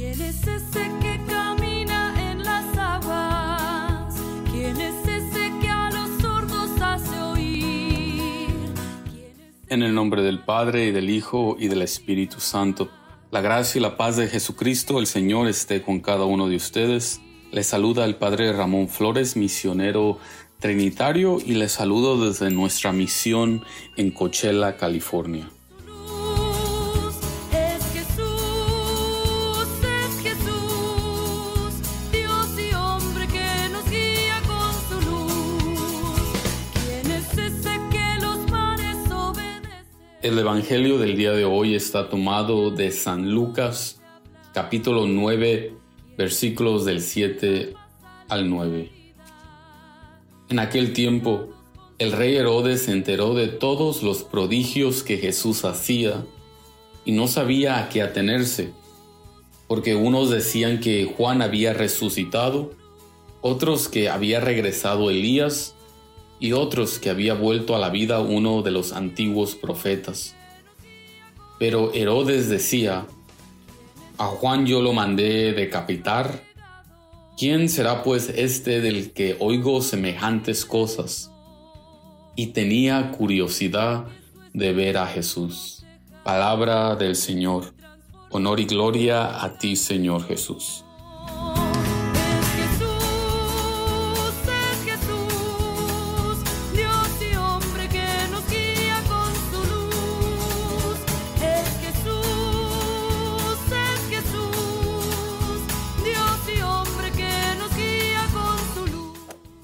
¿Quién es ese que camina en. En el nombre del Padre y del Hijo y del Espíritu Santo. La gracia y la paz de Jesucristo, el Señor, esté con cada uno de ustedes. Les saluda el Padre Ramón Flores, misionero trinitario, y les saludo desde nuestra misión en Coachella, California. El Evangelio del día de hoy está tomado de San Lucas, capítulo 9, versículos del 7 al 9. En aquel tiempo, el rey Herodes se enteró de todos los prodigios que Jesús hacía y no sabía a qué atenerse, porque unos decían que Juan había resucitado, otros que había regresado Elías y otros que había vuelto a la vida uno de los antiguos profetas. Pero Herodes decía, a Juan yo lo mandé decapitar. ¿Quién será pues este del que oigo semejantes cosas? Y tenía curiosidad de ver a Jesús. Palabra del Señor. Honor y gloria a ti, Señor Jesús.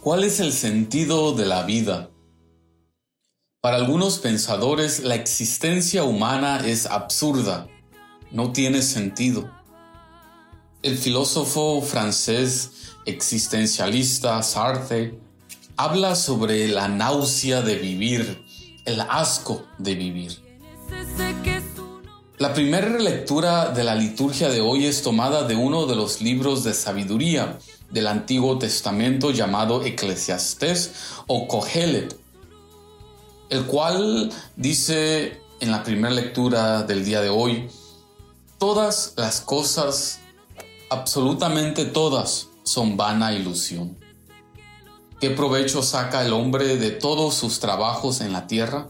¿Cuál es el sentido de la vida? Para algunos pensadores, la existencia humana es absurda, no tiene sentido. El filósofo francés existencialista Sartre habla sobre la náusea de vivir, el asco de vivir. La primera lectura de la liturgia de hoy es tomada de uno de los libros de sabiduría del Antiguo Testamento llamado Eclesiastés o Cogelet, el cual dice en la primera lectura del día de hoy, todas las cosas, absolutamente todas, son vana ilusión. ¿Qué provecho saca el hombre de todos sus trabajos en la tierra?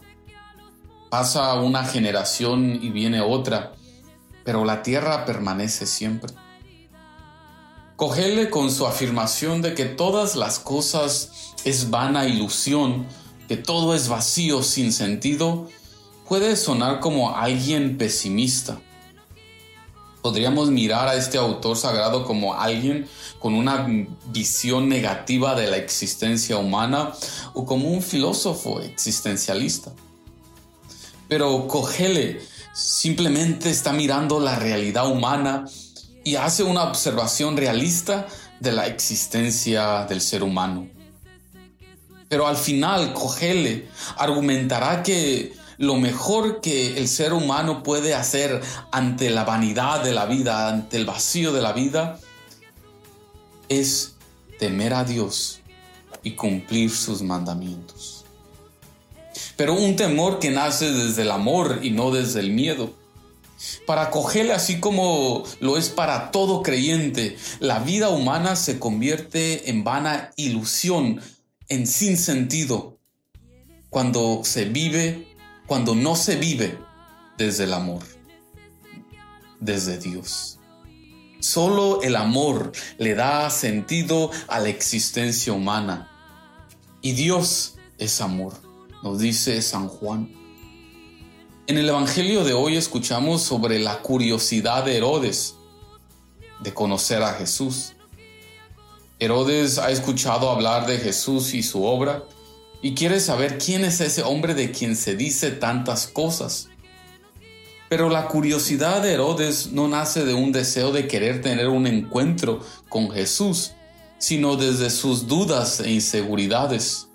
Pasa una generación y viene otra, pero la tierra permanece siempre. Cogele con su afirmación de que todas las cosas es vana ilusión, que todo es vacío sin sentido, puede sonar como alguien pesimista. Podríamos mirar a este autor sagrado como alguien con una visión negativa de la existencia humana o como un filósofo existencialista. Pero Cogele simplemente está mirando la realidad humana y hace una observación realista de la existencia del ser humano. Pero al final Cogele argumentará que lo mejor que el ser humano puede hacer ante la vanidad de la vida, ante el vacío de la vida, es temer a Dios y cumplir sus mandamientos. Pero un temor que nace desde el amor y no desde el miedo. Para Cogele, así como lo es para todo creyente, la vida humana se convierte en vana ilusión, en sin sentido, cuando se vive, cuando no se vive desde el amor, desde Dios. Solo el amor le da sentido a la existencia humana. Y Dios es amor, nos dice San Juan. En el Evangelio de hoy escuchamos sobre la curiosidad de Herodes de conocer a Jesús. Herodes ha escuchado hablar de Jesús y su obra y quiere saber quién es ese hombre de quien se dice tantas cosas. Pero la curiosidad de Herodes no nace de un deseo de querer tener un encuentro con Jesús, sino desde sus dudas e inseguridades.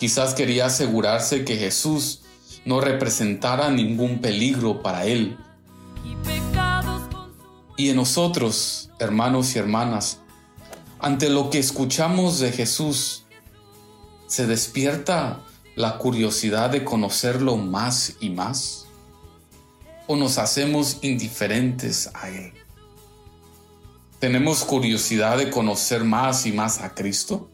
Quizás quería asegurarse que Jesús no representara ningún peligro para él. y en nosotros, hermanos y hermanas, ante lo que escuchamos de Jesús, se despierta la curiosidad de conocerlo más y más? ¿O nos hacemos indiferentes a Él? ¿Tenemos curiosidad de conocer más y más a Cristo?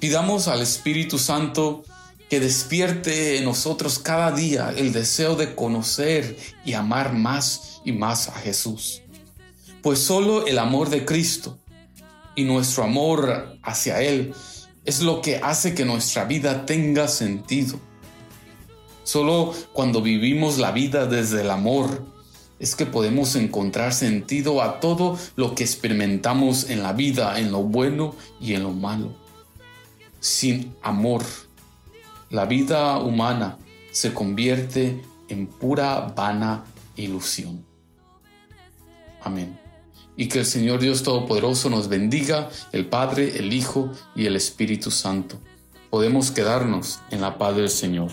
Pidamos al Espíritu Santo que despierte en nosotros cada día el deseo de conocer y amar más y más a Jesús. Pues solo el amor de Cristo y nuestro amor hacia Él es lo que hace que nuestra vida tenga sentido. Solo cuando vivimos la vida desde el amor es que podemos encontrar sentido a todo lo que experimentamos en la vida, en lo bueno y en lo malo. Sin amor, la vida humana se convierte en pura vana ilusión. Amén. Y que el Señor Dios Todopoderoso nos bendiga, el Padre, el Hijo y el Espíritu Santo. Podemos quedarnos en la paz del Señor.